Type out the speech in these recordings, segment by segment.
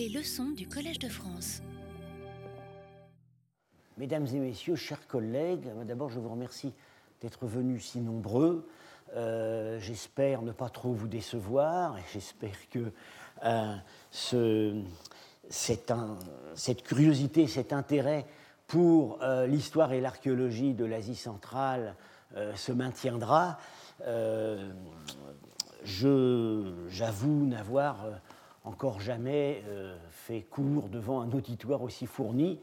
Les leçons du Collège de France. Mesdames et messieurs, chers collègues, d'abord je vous remercie d'être venus si nombreux. Euh, j'espère ne pas trop vous décevoir et j'espère que euh, cette curiosité, cet intérêt pour euh, l'histoire et l'archéologie de l'Asie centrale se maintiendra. J'avoue n'avoir encore jamais fait cours devant un auditoire aussi fourni.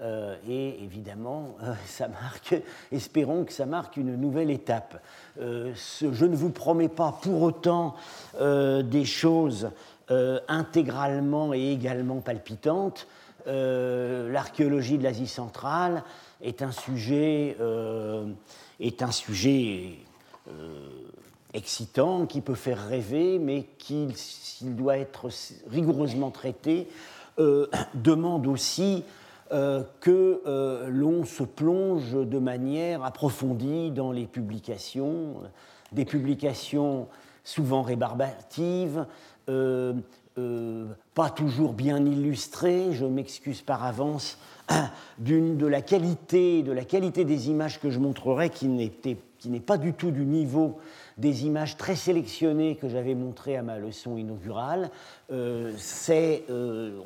Euh, et évidemment, euh, ça marque, espérons que ça marque une nouvelle étape. Euh, je ne vous promets pas pour autant des choses intégralement et également palpitantes. L'archéologie de l'Asie centrale est un sujet, est un sujet excitant, qui peut faire rêver, mais qui, s'il doit être rigoureusement traité, demande aussi euh, que euh, l'on se plonge de manière approfondie dans les publications, des publications souvent rébarbatives, euh, pas toujours bien illustrées, je m'excuse par avance, de la qualité, de la qualité des images que je montrerai qui n'est pas du tout du niveau des images très sélectionnées que j'avais montrées à ma leçon inaugurale. Euh, c'est euh,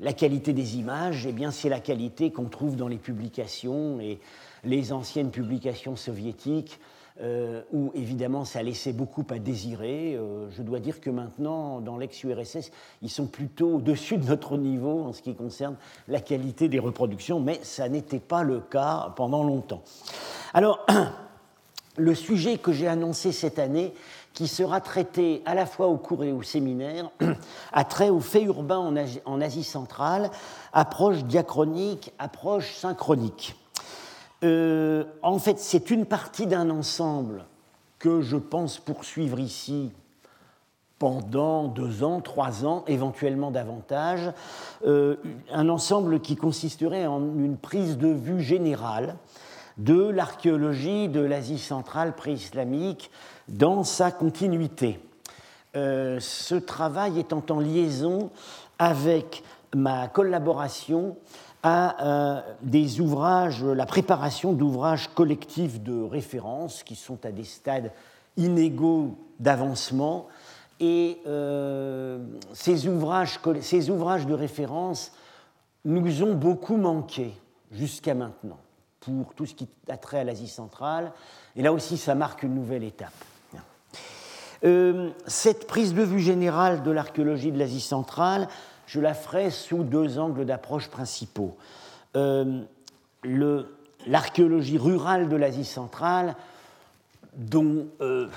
la qualité des images, eh bien c'est la qualité qu'on trouve dans les publications et les anciennes publications soviétiques. Euh, où évidemment ça laissait beaucoup à désirer. je dois dire que maintenant, dans l'ex-URSS, ils sont plutôt au-dessus de notre niveau en ce qui concerne la qualité des reproductions, mais ça n'était pas le cas pendant longtemps. Alors, le sujet que j'ai annoncé cette année, qui sera traité à la fois au cours et au séminaire, a trait aux faits urbains en Asie, centrale, approche diachronique, approche synchronique. Euh, en fait, c'est une partie d'un ensemble que je pense poursuivre ici pendant deux ans, trois ans, éventuellement davantage, euh, un ensemble qui consisterait en une prise de vue générale de l'archéologie de l'Asie centrale pré-islamique dans sa continuité. Euh, ce travail étant en liaison avec ma collaboration à euh, des ouvrages, la préparation d'ouvrages collectifs de référence qui sont à des stades inégaux d'avancement. Et euh, ces, ouvrages, ces ouvrages de référence nous ont beaucoup manqué jusqu'à maintenant pour tout ce qui a trait à l'Asie centrale. Et là aussi, ça marque une nouvelle étape. Euh, cette prise de vue générale de l'archéologie de l'Asie centrale, je la ferai sous deux angles d'approche principaux. Euh, l'archéologie rurale de l'Asie centrale, dont euh,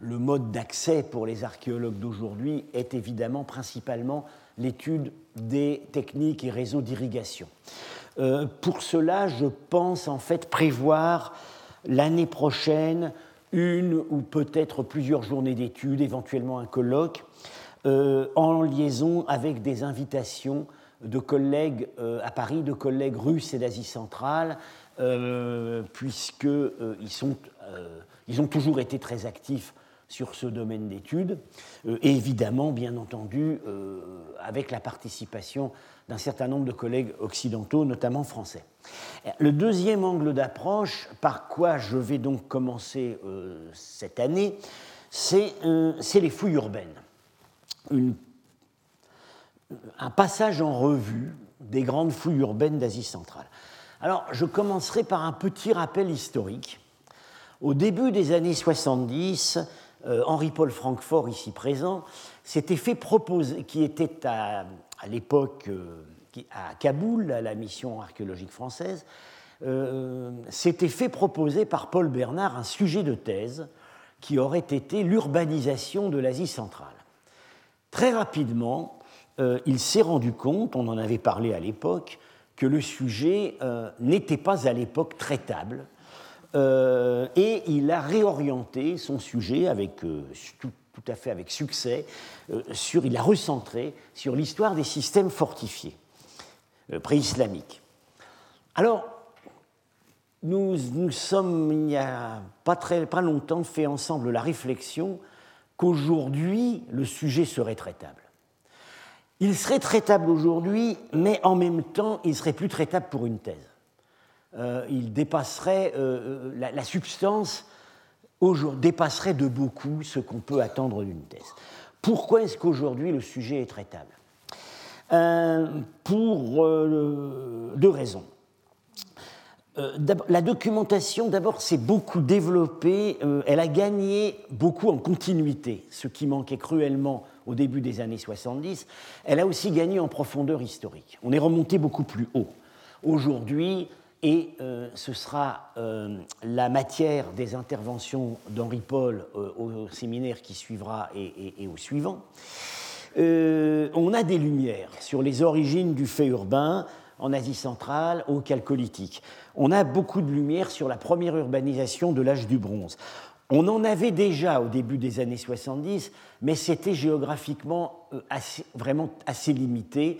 le mode d'accès pour les archéologues d'aujourd'hui est évidemment principalement l'étude des techniques et réseaux d'irrigation. Euh, pour cela, je pense en fait prévoir l'année prochaine une ou peut-être plusieurs journées d'études, éventuellement un colloque, euh, en liaison avec des invitations de collègues euh, à Paris, de collègues russes et d'Asie centrale, puisqu'ils ils ont toujours été très actifs sur ce domaine d'études, et évidemment, bien entendu, avec la participation d'un certain nombre de collègues occidentaux, notamment français. Le deuxième angle d'approche, par quoi je vais donc commencer euh, cette année, euh, c'est les fouilles urbaines. un passage en revue des grandes fouilles urbaines d'Asie centrale. Alors, je commencerai par un petit rappel historique. Au début des années 70, euh, Henri-Paul Francfort, ici présent, s'était fait qui était à, l'époque euh, à Kaboul, à la mission archéologique française, euh, s'était fait proposer par Paul Bernard un sujet de thèse qui aurait été l'urbanisation de l'Asie centrale. Très rapidement, euh, il s'est rendu compte, on en avait parlé à l'époque, que le sujet n'était pas à l'époque traitable, et il a réorienté son sujet avec tout, tout à fait avec succès, euh, sur, il a recentré sur l'histoire des systèmes fortifiés euh, pré-islamiques. Alors, nous, nous sommes, il n'y a pas, très, pas longtemps, fait ensemble la réflexion qu'aujourd'hui, le sujet serait traitable. il serait traitable aujourd'hui, mais en même temps, il serait plus traitable pour une thèse. Euh, il dépasserait, euh, euh, la, substance dépasserait de beaucoup ce qu'on peut attendre d'une thèse. Pourquoi est-ce qu'aujourd'hui le sujet est traitable? Pour deux raisons. la documentation, d'abord, s'est beaucoup développée, elle a gagné beaucoup en continuité, ce qui manquait cruellement au début des années 70. Elle a aussi gagné en profondeur historique. On est remonté beaucoup plus haut. Aujourd'hui, et euh, ce sera euh, la matière des interventions d'Henri Paul euh, au séminaire qui suivra et, au suivant. on a des lumières sur les origines du fait urbain en Asie centrale au Chalcolithique. On a beaucoup de lumières sur la première urbanisation de l'âge du bronze. On en avait déjà au début des années 70, mais c'était géographiquement vraiment assez limité.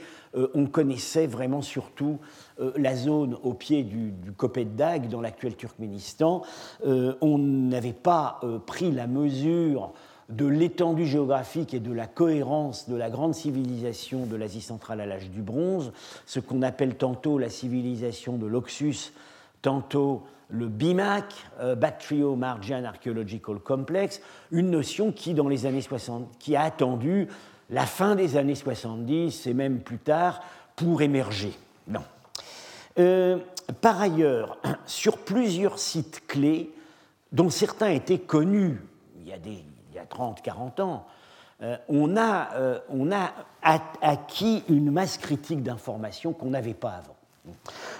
On connaissait vraiment surtout euh, la zone au pied du, du Dag, dans l'actuel Turkménistan, euh, on n'avait pas euh, pris la mesure de l'étendue géographique et de la cohérence de la grande civilisation de l'Asie centrale à l'âge du bronze, ce qu'on appelle tantôt la civilisation de l'Oxus, tantôt le BIMAC, Margian Archaeological Complex, une notion qui, dans les années 60, qui a attendu la fin des années 70 et même plus tard pour émerger. Non. Euh, par ailleurs, sur plusieurs sites clés, dont certains étaient connus il y a, des, il y a 30, 40 ans, euh, on, a, euh, acquis une masse critique d'informations qu'on n'avait pas avant.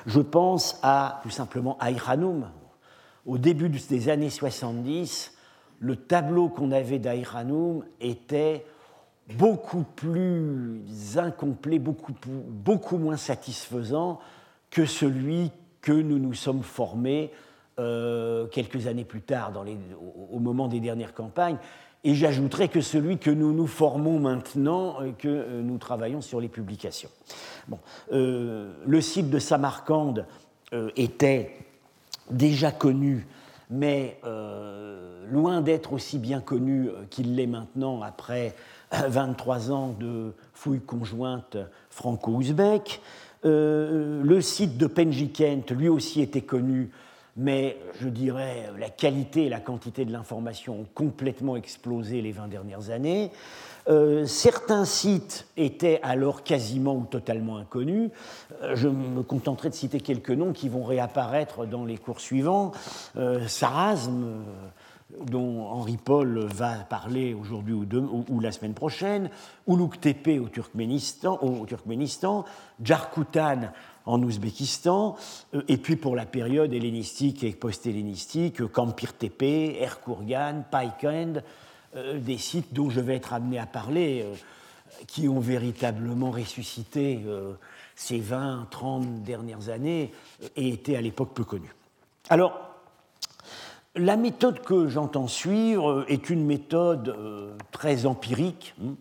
Je pense à tout simplement à. Au début des années 70, le tableau qu'on avait d'Aïranoum était beaucoup plus incomplet, beaucoup, beaucoup moins satisfaisant que celui que nous nous sommes formés euh, quelques années plus tard, au, moment des dernières campagnes. Et j'ajouterai que celui que nous nous formons maintenant, euh, que euh, nous travaillons sur les publications. Bon, le site de Samarcande était déjà connu, mais loin d'être aussi bien connu qu'il l'est maintenant après 23 ans de fouilles conjointes franco-ouzbèques. Euh, le site de Penjikent, lui aussi, était connu, mais je dirais la qualité et la quantité de l'information ont complètement explosé les 20 dernières années. Euh, certains sites étaient alors quasiment ou totalement inconnus. Euh, je me contenterai de citer quelques noms qui vont réapparaître dans les cours suivants. Sarasme, dont Henri Paul va parler aujourd'hui ou, la semaine prochaine, Uluk Tepe au Turkménistan, au Turkménistan en Ouzbékistan, euh, et puis pour la période hellénistique et post-hellénistique, Kampir Tepe, Erkurgan, Paikend, euh, des sites dont je vais être amené à parler, euh, qui ont véritablement ressuscité ces 20, 30 dernières années et étaient à l'époque peu connus. Alors, la méthode que j'entends suivre est une méthode euh, très empirique. Hein.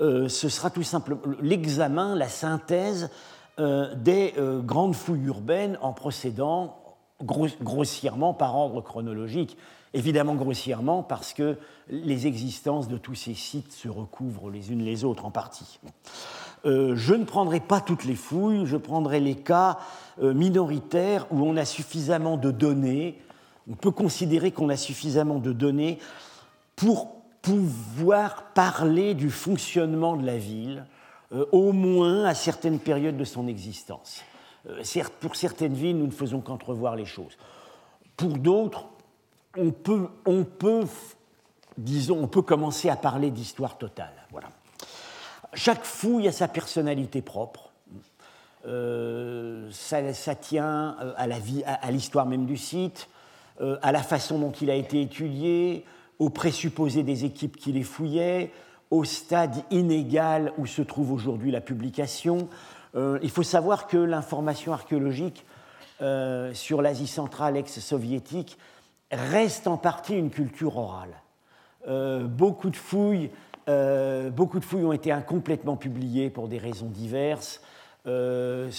Euh, ce sera tout simplement l'examen, la synthèse euh, des grandes fouilles urbaines en procédant grossièrement par ordre chronologique. Évidemment grossièrement parce que les existences de tous ces sites se recouvrent les unes les autres en partie. je ne prendrai pas toutes les fouilles, je prendrai les cas minoritaires où on a suffisamment de données on peut considérer qu'on a suffisamment de données pour pouvoir parler du fonctionnement de la ville, euh, au moins à certaines périodes de son existence. Euh, pour certaines villes, nous ne faisons qu'entrevoir les choses. Pour d'autres, on peut, commencer à parler d'histoire totale. Chaque fouille a sa personnalité propre. Euh, ça, tient à l'histoire même du site, euh, à la façon dont il a été étudié, aux présupposés des équipes qui les fouillaient, au stade inégal où se trouve aujourd'hui la publication. Euh, il faut savoir que l'information archéologique euh, sur l'Asie centrale ex-soviétique reste en partie une culture orale. beaucoup, de fouilles, beaucoup de fouilles ont été incomplètement publiées pour des raisons diverses. Euh,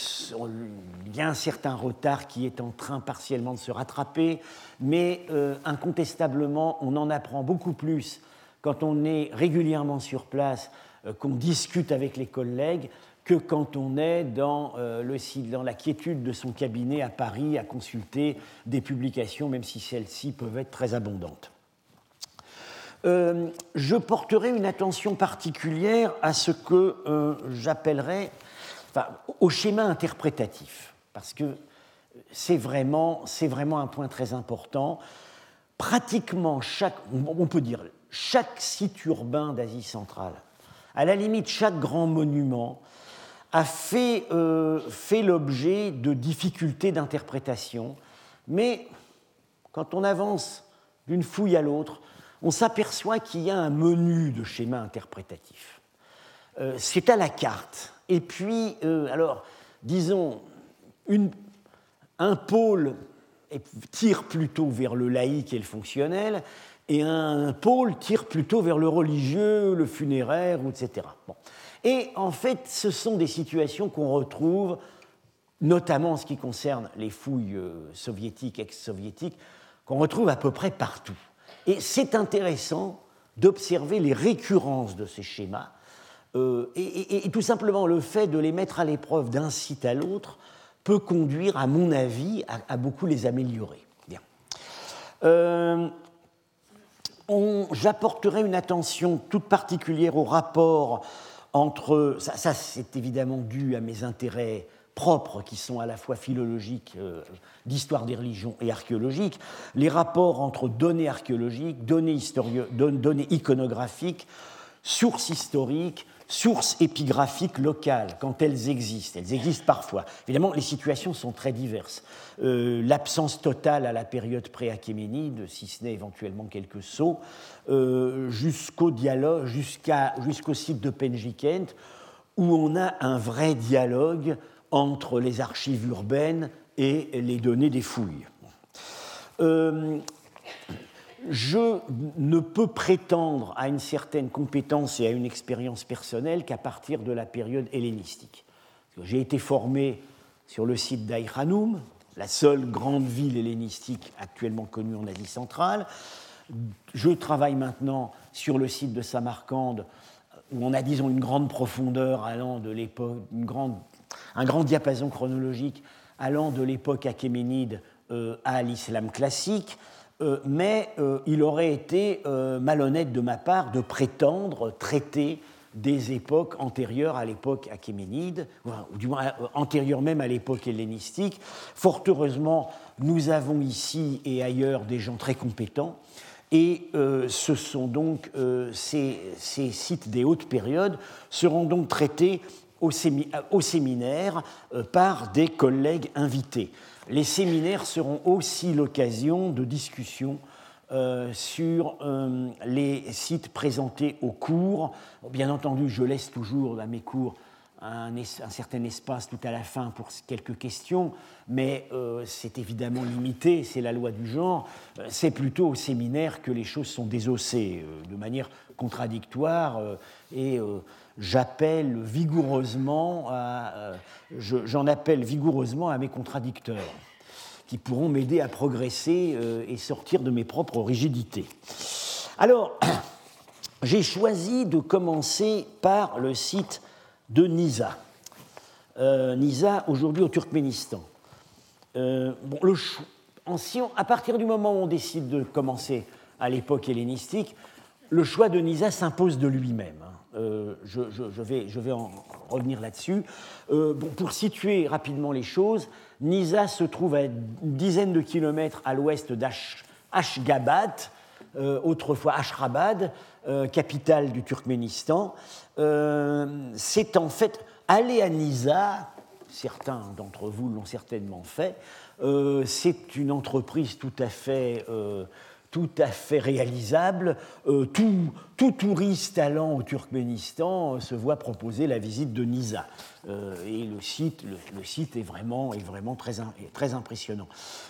il y a un certain retard qui est en train partiellement de se rattraper, mais euh, incontestablement, on en apprend beaucoup plus quand on est régulièrement sur place qu'on discute avec les collègues que quand on est dans, le, dans la quiétude de son cabinet à Paris à consulter des publications, même si celles-ci peuvent être très abondantes. je porterai une attention particulière à ce que j'appellerais enfin, au schéma interprétatif, parce que c'est vraiment, vraiment un point très important. Pratiquement chaque, on peut dire, chaque site urbain d'Asie centrale, à la limite chaque grand monument, a fait, euh, fait l'objet de difficultés d'interprétation, mais quand on avance d'une fouille à l'autre, on s'aperçoit qu'il y a un menu de schéma interprétatif. Euh, c'est à la carte. Et puis, euh, alors, disons, un pôle tire plutôt vers le laïque et le fonctionnel, et un pôle tire plutôt vers le religieux, le funéraire, etc. Et en fait, ce sont des situations qu'on retrouve, notamment en ce qui concerne les fouilles euh, soviétiques, ex-soviétiques, qu'on retrouve à peu près partout. Et c'est intéressant d'observer les récurrences de ces schémas, euh, et, tout simplement le fait de les mettre à l'épreuve d'un site à l'autre peut conduire, à mon avis, à, beaucoup les améliorer. Bien. Euh, j'apporterai une attention toute particulière au rapport entre, ça, c'est évidemment dû à mes intérêts propres qui sont à la fois philologiques, euh, d'histoire des religions et archéologiques, les rapports entre données archéologiques, données, données iconographiques, sources historiques, sources épigraphiques locales, quand elles existent. Elles existent parfois. Évidemment, les situations sont très diverses. Euh, l'absence totale à la période pré-achéménide, si ce n'est éventuellement quelques sauts, euh, jusqu'au dialogue, jusqu'au site de Penjikent, où on a un vrai dialogue entre les archives urbaines et les données des fouilles. Euh, je ne peux prétendre à une certaine compétence et à une expérience personnelle qu'à partir de la période hellénistique. J'ai été formé sur le site d'Aïranoum, la seule grande ville hellénistique actuellement connue en Asie centrale. Je travaille maintenant sur le site de Samarcande, où on a, disons, une grande profondeur allant de l'époque, un grand diapason chronologique allant de l'époque achéménide euh, à l'islam classique. Euh, mais euh, il aurait été euh, malhonnête de ma part de prétendre traiter des époques antérieures à l'époque achéménide, ou du moins antérieures même à l'époque hellénistique. Fort heureusement, nous avons ici et ailleurs des gens très compétents, et ce sont donc ces, sites des hautes périodes seront donc traités au séminaire par des collègues invités les séminaires seront aussi l'occasion de discussions euh, sur euh, les sites présentés au cours. Bien entendu, je laisse toujours à mes cours un, certain espace tout à la fin pour quelques questions, mais euh, c'est évidemment limité, c'est la loi du genre. C'est plutôt au séminaire que les choses sont désossées de manière contradictoire et j'appelle vigoureusement euh, j'en appelle vigoureusement à mes contradicteurs qui pourront m'aider à progresser euh, et sortir de mes propres rigidités. Alors, j'ai choisi de commencer par le site de Nisa. Euh, Nisa, aujourd'hui au Turkménistan. bon, le, à partir du moment où on décide de commencer à l'époque hellénistique, le choix de Nisa s'impose de lui-même. Hein. Euh, je, vais, revenir là-dessus. Euh, pour situer rapidement les choses, Nisa se trouve à une dizaine de kilomètres à l'ouest d'Ashgabat, euh, autrefois Ashrabad, capitale du Turkménistan. C'est en fait aller à Nisa, certains d'entre vous l'ont certainement fait, c'est une entreprise tout à fait tout à fait réalisable. Euh, tout, touriste allant au Turkménistan euh, se voit proposer la visite de Nisa. Euh, et le site, le, site est vraiment, est vraiment très, très impressionnant.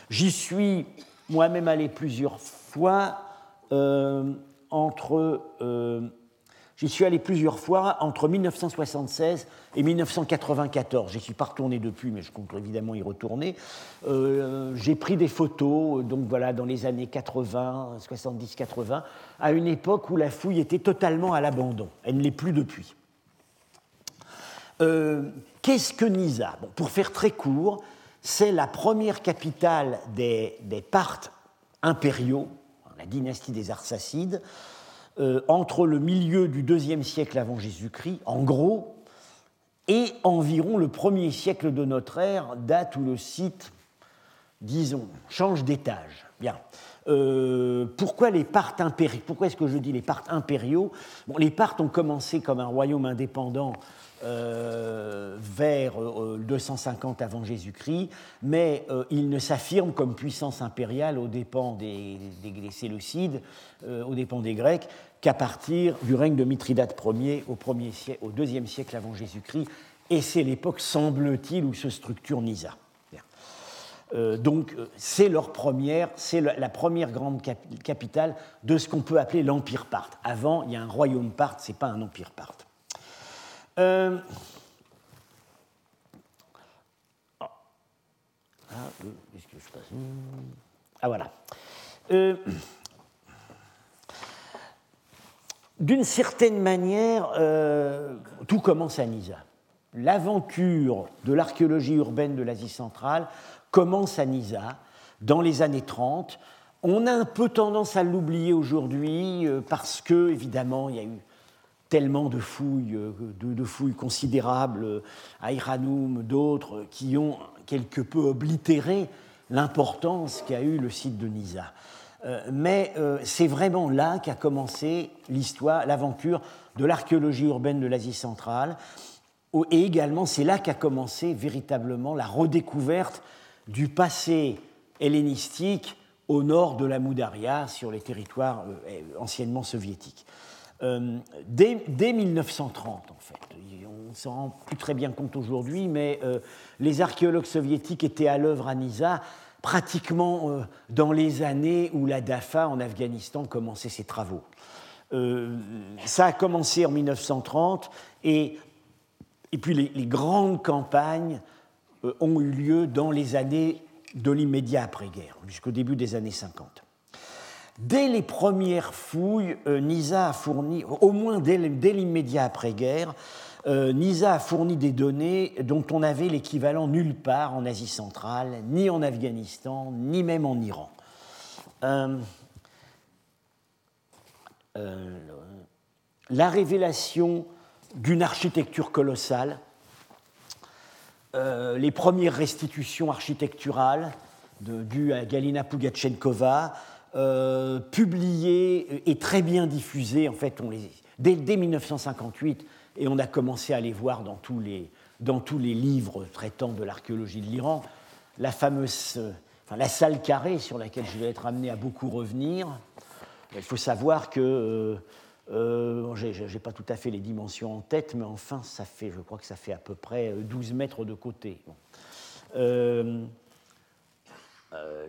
J'y suis moi-même allé plusieurs fois entre J'y suis allé plusieurs fois entre 1976 et 1994. Je suis pas retourné depuis, mais je compte évidemment y retourner. Euh, j'ai pris des photos, donc voilà, dans les années 80, 70-80, à une époque où la fouille était totalement à l'abandon. Elle ne l'est plus depuis. Qu'est-ce que Nisa? Pour faire très court, c'est la première capitale des, des Parthes impériaux, la dynastie des Arsacides, entre le milieu du deuxième siècle avant Jésus-Christ, en gros, et environ le premier siècle de notre ère, date où le site, disons, change d'étage. Bien. Euh, pourquoi les Parthes impériaux Pourquoi est-ce que je dis les Parthes impériaux? Bon, Les Parthes ont commencé comme un royaume indépendant euh, vers 250 euh, avant Jésus-Christ, mais ils ne s'affirment comme puissance impériale aux dépens des, des, Séleucides, aux dépens des Grecs, qu'à partir du règne de Mithridate Ier au, premier siècle, deuxième siècle avant Jésus-Christ, et c'est l'époque, semble-t-il, où se structure Nisa. Euh, donc c'est leur première, c'est la, première grande capitale de ce qu'on peut appeler l'empire parthe. Avant, il y a un royaume parthe, c'est pas un empire parthe. Euh, euh, qu'est-ce Ah voilà. D'une certaine manière, tout commence à Nisa. L'aventure de l'archéologie urbaine de l'Asie centrale commence à Nisa dans les années 30. On a un peu tendance à l'oublier aujourd'hui euh, parce que, évidemment, il y a eu tellement de fouilles, euh, de, fouilles considérables euh, à Iranoum, d'autres, qui ont quelque peu oblitéré l'importance qu'a eu le site de Nisa. Mais c'est vraiment là qu'a commencé l'histoire, l'aventure de l'archéologie urbaine de l'Asie centrale. Et également, c'est là qu'a commencé véritablement la redécouverte du passé hellénistique au nord de la Moudaria, sur les territoires euh, anciennement soviétiques. Euh, dès, 1930, en fait, on ne s'en rend plus très bien compte aujourd'hui, mais euh, les archéologues soviétiques étaient à l'œuvre à Nisa pratiquement dans les années où la DAFA en Afghanistan commençait ses travaux. ça a commencé en 1930 et, et puis les, les grandes campagnes euh, ont eu lieu dans les années de l'immédiat après-guerre, jusqu'au début des années 50. Dès les premières fouilles, euh, Nisa a fourni, au moins dès l'immédiat après-guerre, euh, Nisa a fourni des données dont on avait l'équivalent nulle part en Asie centrale, ni en Afghanistan, ni même en Iran. la révélation d'une architecture colossale euh, les premières restitutions architecturales dues à Galina Pugachenkova, euh, publiées et très bien diffusées. En fait, dès, 1958, et on a commencé à les voir dans tous les, dans tous les livres traitant de l'archéologie de l'Iran. La fameuse, enfin, la salle carrée sur laquelle je vais être amené à beaucoup revenir. Il faut savoir que euh, euh, je n'ai pas tout à fait les dimensions en tête, mais enfin, ça fait, je crois que ça fait à peu près 12 euh, mètres de côté. Euh,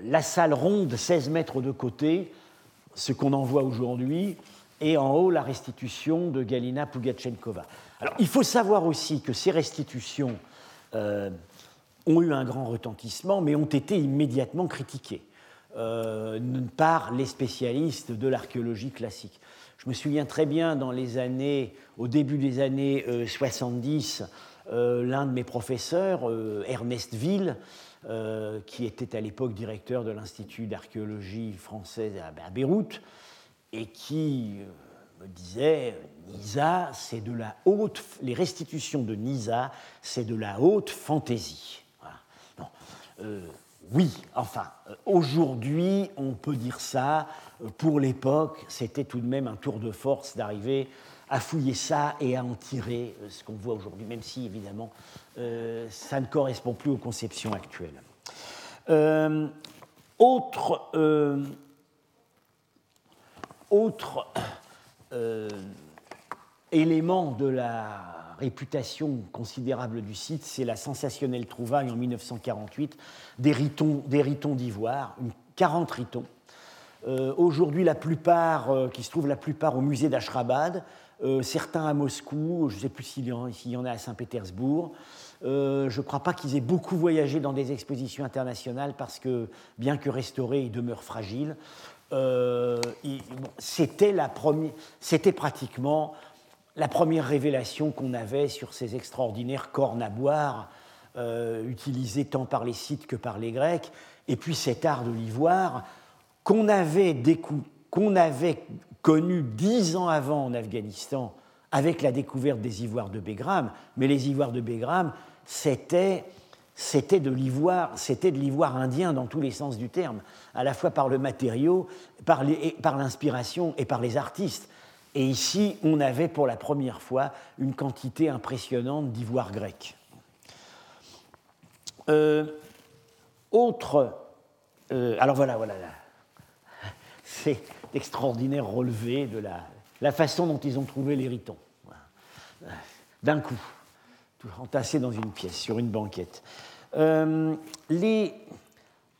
la salle ronde, 16 mètres de côté, ce qu'on en voit aujourd'hui, et en haut, la restitution de Galina Pugachenkova. Alors, il faut savoir aussi que ces restitutions ont eu un grand retentissement, mais ont été immédiatement critiquées par les spécialistes de l'archéologie classique. Je me souviens très bien dans les années, au début des années 70, euh, euh, l'un de mes professeurs, euh, Ernest Ville, qui était à l'époque directeur de l'Institut d'archéologie française à, Beyrouth, et qui me disait Nisa, c'est de la haute, les restitutions de Nisa, c'est de la haute fantaisie. oui, enfin, aujourd'hui, on peut dire ça pour l'époque, c'était tout de même un tour de force d'arriver à fouiller ça et à en tirer euh, ce qu'on voit aujourd'hui, même si évidemment euh, ça ne correspond plus aux conceptions actuelles. Euh, autre autre élément de la réputation considérable du site, c'est la sensationnelle trouvaille en 1948 des ritons d'ivoire, 40 ritons euh, aujourd'hui, la plupart, euh, qui se trouvent la plupart au musée d'Ashrabad, euh, certains à Moscou, je ne sais plus s'il y, en a à Saint-Pétersbourg. je ne crois pas qu'ils aient beaucoup voyagé dans des expositions internationales parce que, bien que restaurés, ils demeurent fragiles. C'était, la première, c'était pratiquement la première révélation qu'on avait sur ces extraordinaires cornes à boire, euh, utilisés tant par les Scythes que par les Grecs, et puis cet art de l'ivoire qu'on avait, qu'on avait connu dix ans avant en Afghanistan avec la découverte des ivoires de Begram, mais les ivoires de Begram, c'était c'était de l'ivoire, c'était de l'ivoire indien dans tous les sens du terme, à la fois par le matériau, par l'inspiration et par les artistes. Et ici, on avait pour la première fois une quantité impressionnante d'ivoire grec. Euh, autre, euh, alors voilà, voilà, c'est extraordinaire relevé de la, la, façon dont ils ont trouvé les ritons. D'un coup entassés dans une pièce, sur une banquette. Euh, les...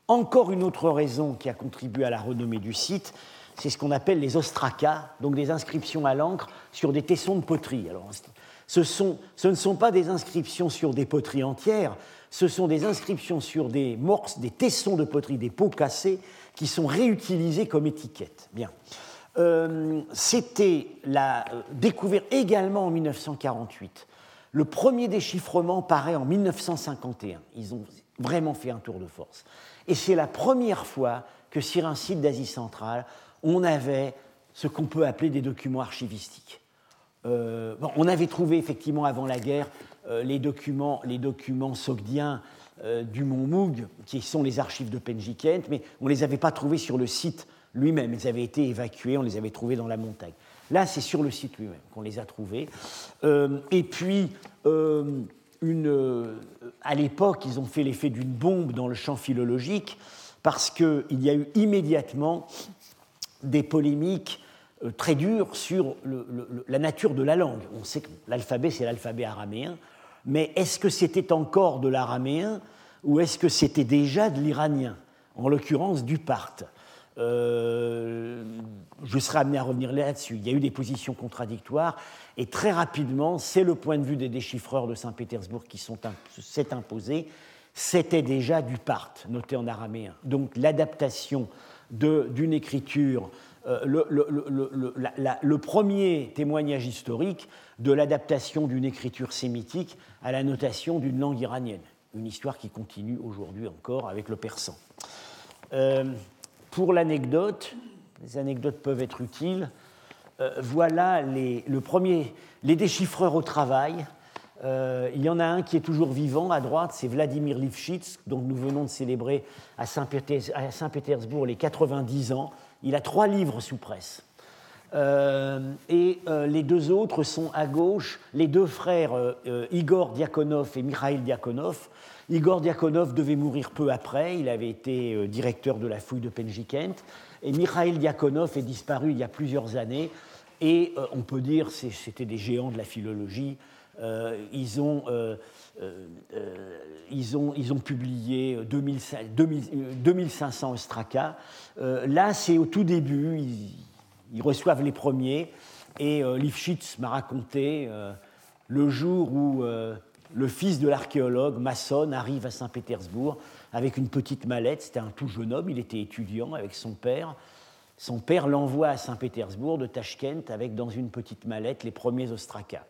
Encore une autre raison qui a contribué à la renommée du site, c'est ce qu'on appelle les ostracas, donc des inscriptions à l'encre sur des tessons de poterie. Alors, ce, ne sont pas des inscriptions sur des poteries entières, ce sont des inscriptions sur des morses, des tessons de poterie, des pots cassés, qui sont réutilisés comme étiquettes. Bien. Euh, C'était la euh, découverte également en 1948 le premier déchiffrement paraît en 1951. Ils ont vraiment fait un tour de force. Et c'est la première fois que sur un site d'Asie centrale, on avait ce qu'on peut appeler des documents archivistiques. Euh, on avait trouvé effectivement avant la guerre euh, les documents, les sogdiens euh, du Mont Moug, qui sont les archives de Penjikent, mais on ne les avait pas trouvés sur le site lui-même. Ils avaient été évacués, on les avait trouvés dans la montagne. Là, c'est sur le site lui-même qu'on les a trouvés. Euh, et puis, euh, euh, à l'époque, ils ont fait l'effet d'une bombe dans le champ philologique parce qu'il y a eu immédiatement des polémiques très dures sur la nature de la langue. On sait que l'alphabet, c'est l'alphabet araméen, mais est-ce que c'était encore de l'araméen ou est-ce que c'était déjà de l'iranien, en l'occurrence du parthe? Euh, je serai amené à revenir là-dessus. Il y a eu des positions contradictoires et très rapidement, c'est le point de vue des déchiffreurs de Saint-Pétersbourg qui s'est imposé. C'était déjà du part, noté en araméen. Donc l'adaptation d'une écriture, euh, le, premier témoignage historique de l'adaptation d'une écriture sémitique à la notation d'une langue iranienne. Une histoire qui continue aujourd'hui encore avec le persan. Euh, pour l'anecdote, les anecdotes peuvent être utiles. Euh, voilà les, le premier, les déchiffreurs au travail. Euh, il y en a un qui est toujours vivant à droite, c'est Vladimir Lifshitz, dont nous venons de célébrer à Saint-Pétersbourg les 90 ans. Il a trois livres sous presse. Euh, et les deux autres sont à gauche, les deux frères Igor Diakonov et Mikhail Diakonov, Igor Diakonov devait mourir peu après, il avait été euh, directeur de la fouille de Penjikent, et Mikhail Diakonov est disparu il y a plusieurs années, et euh, on peut dire c'était des géants de la philologie. Euh, ils, ont, ils, ont, ils, ont, publié 2500 ostracas. là, c'est au tout début, reçoivent les premiers, et Lifshitz m'a raconté le jour où le fils de l'archéologue Masson arrive à Saint-Pétersbourg avec une petite mallette. C'était un tout jeune homme, il était étudiant avec son père. Son père l'envoie à Saint-Pétersbourg de Tashkent avec dans une petite mallette les premiers ostracas.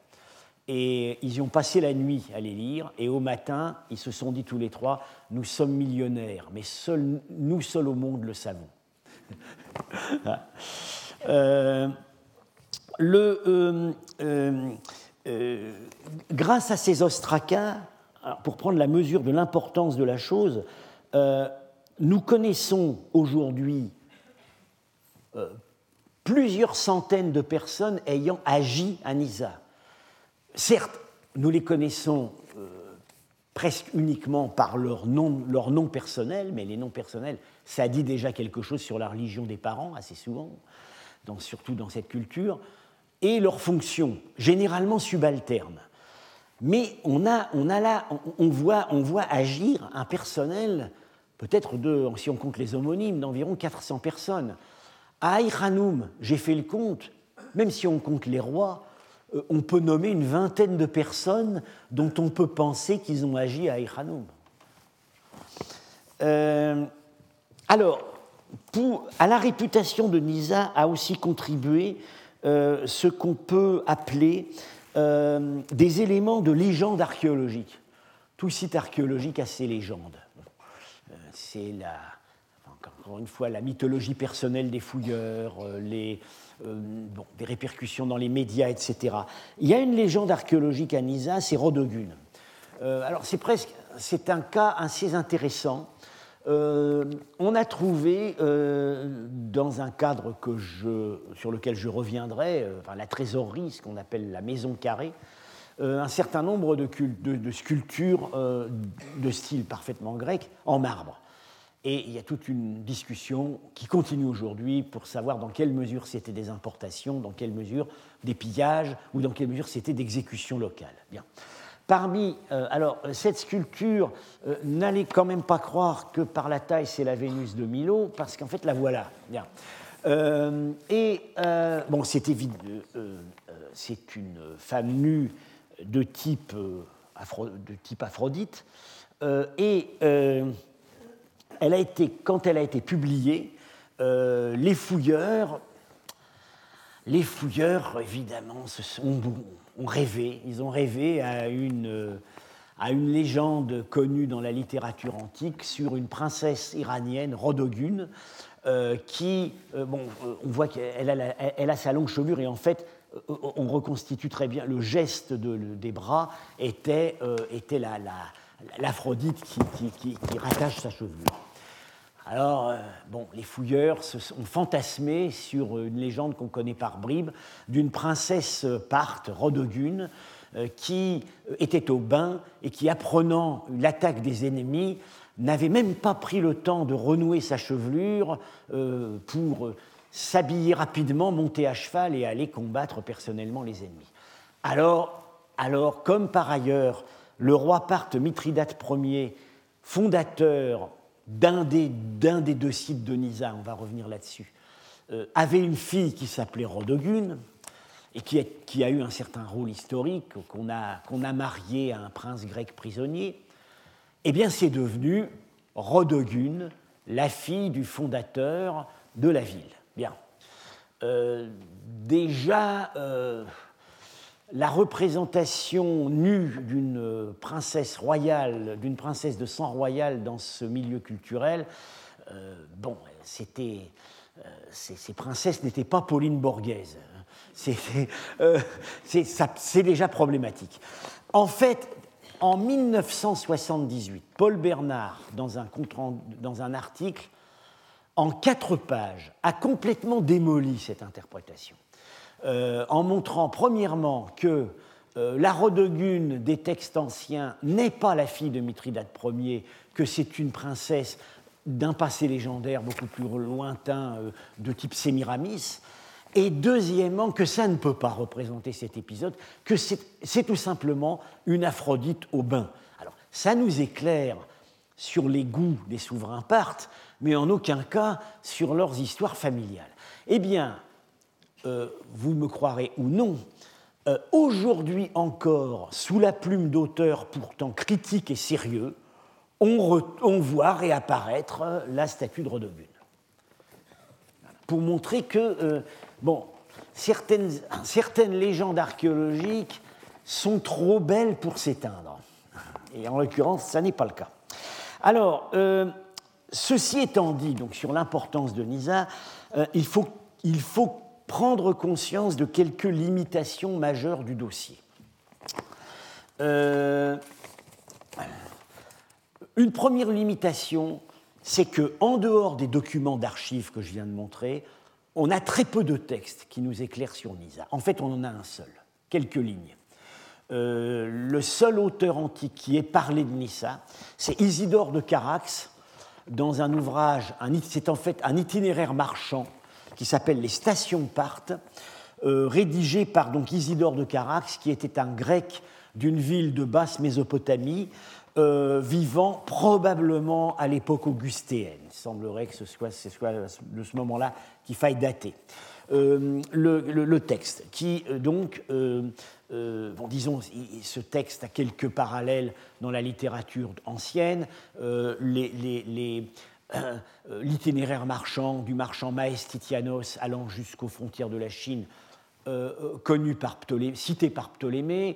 Et ils y ont passé la nuit à les lire, et au matin, ils se sont dit tous les trois Nous sommes millionnaires, mais nous seuls au monde le savons. Euh, euh, euh, grâce à ces ostracas, pour prendre la mesure de l'importance de la chose, nous connaissons aujourd'hui plusieurs centaines de personnes ayant agi à Nisa. Certes, nous les connaissons presque uniquement par leur nom personnel, mais les noms personnels, ça dit déjà quelque chose sur la religion des parents, assez souvent, surtout dans cette culture et leurs fonctions, généralement subalternes. Mais on, a, on, a là, on, voit, on voit agir un personnel, peut-être de, si on compte les homonymes, d'environ 400 personnes. À Aïranoum, j'ai fait le compte, même si on compte les rois, euh, on peut nommer une vingtaine de personnes dont on peut penser qu'ils ont agi à Aïranoum. Euh, alors, pour, à la réputation de Nisa a aussi contribué ce qu'on peut appeler des éléments de légende archéologique. Tout site archéologique a ses légendes. C'est la, encore une fois la mythologie personnelle des fouilleurs, les, des répercussions dans les médias, etc. Il y a une légende archéologique à Nisa, c'est Rodogun. alors c'est presque, c'est un cas assez intéressant euh, on a trouvé, euh, dans un cadre que je, sur lequel je reviendrai, euh, la trésorerie, ce qu'on appelle la maison carrée, un certain nombre de, de sculptures de style parfaitement grec en marbre. Et il y a toute une discussion qui continue aujourd'hui pour savoir dans quelle mesure c'était des importations, dans quelle mesure des pillages, ou dans quelle mesure c'était d'exécution locale. Bien. Parmi, euh, alors, cette sculpture, euh, n'allez quand même pas croire que par la taille c'est la Vénus de Milo, parce qu'en fait la voilà. Euh, et bon, c'est évident, c'est une femme nue de type, de type Aphrodite, et elle a été, quand elle a été publiée, les fouilleurs, les fouilleurs évidemment se sont ils ont rêvé à une, à une légende connue dans la littérature antique sur une princesse iranienne, Rodogune, euh, qui, euh, bon, euh, on voit qu'elle a, elle a, sa longue chevelure et en fait, on reconstitue très bien, le geste de, des bras était, était l'Aphrodite la, qui, qui, qui, rattache sa chevelure. Alors, euh, les fouilleurs se sont fantasmés sur une légende qu'on connaît par bribes d'une princesse parthe, Rodogune, euh, qui était au bain et qui, apprenant l'attaque des ennemis, n'avait même pas pris le temps de renouer sa chevelure euh, pour s'habiller rapidement, monter à cheval et aller combattre personnellement les ennemis. Alors, alors comme par ailleurs, le roi Parthe Mithridate Ier, fondateur d'un des, des, deux sites de Nisa, on va revenir là-dessus, euh, avait une fille qui s'appelait Rodogune, et qui, qui, a eu un certain rôle historique, qu'on a, qu'on a marié à un prince grec prisonnier, eh bien c'est devenu Rodogune, la fille du fondateur de la ville. Bien. Euh, déjà, euh, la représentation nue d'une princesse royale, d'une princesse de sang royal dans ce milieu culturel, euh, bon, c'était, euh, ces, princesses n'étaient pas Pauline Borghese. Euh, c'est déjà problématique. En fait, en 1978, Paul Bernard, dans un article, en quatre pages, a complètement démoli cette interprétation. Euh, en montrant premièrement que euh, la Rodogune des textes anciens n'est pas la fille de Mithridate Ier, que c'est une princesse d'un passé légendaire beaucoup plus lointain euh, de type Sémiramis, et deuxièmement que ça ne peut pas représenter cet épisode, que c'est tout simplement une Aphrodite au bain. Alors ça nous éclaire sur les goûts des souverains parthes, mais en aucun cas sur leurs histoires familiales. Eh bien, euh, vous me croirez ou non, euh, aujourd'hui encore, sous la plume d'auteurs pourtant critiques et sérieux, on, voit réapparaître euh, la statue de Rodogune. Pour montrer que, bon, certaines, certaines légendes archéologiques sont trop belles pour s'éteindre. Et en l'occurrence, ça n'est pas le cas. Alors, ceci étant dit, donc sur l'importance de Nisa, il, faut, il faut prendre conscience de quelques limitations majeures du dossier. Euh, une première limitation, c'est que en dehors des documents d'archives que je viens de montrer, on a très peu de textes qui nous éclairent sur Nisa. En fait, on en a un seul, quelques lignes. Euh, le seul auteur antique qui ait parlé de Nisa, c'est Isidore de Carax, dans un ouvrage, c'est en fait un itinéraire marchand qui s'appelle Les Stations partent, euh, rédigé par donc Isidore de Carax, qui était un grec d'une ville de basse Mésopotamie, euh, vivant probablement à l'époque augustéenne. Il semblerait que ce soit, de ce moment-là qu'il faille dater. Euh, le, texte, qui donc, bon, disons, ce texte a quelques parallèles dans la littérature ancienne. Euh, l'itinéraire marchand du marchand Maestitianos allant jusqu'aux frontières de la Chine connu par cité par Ptolémée,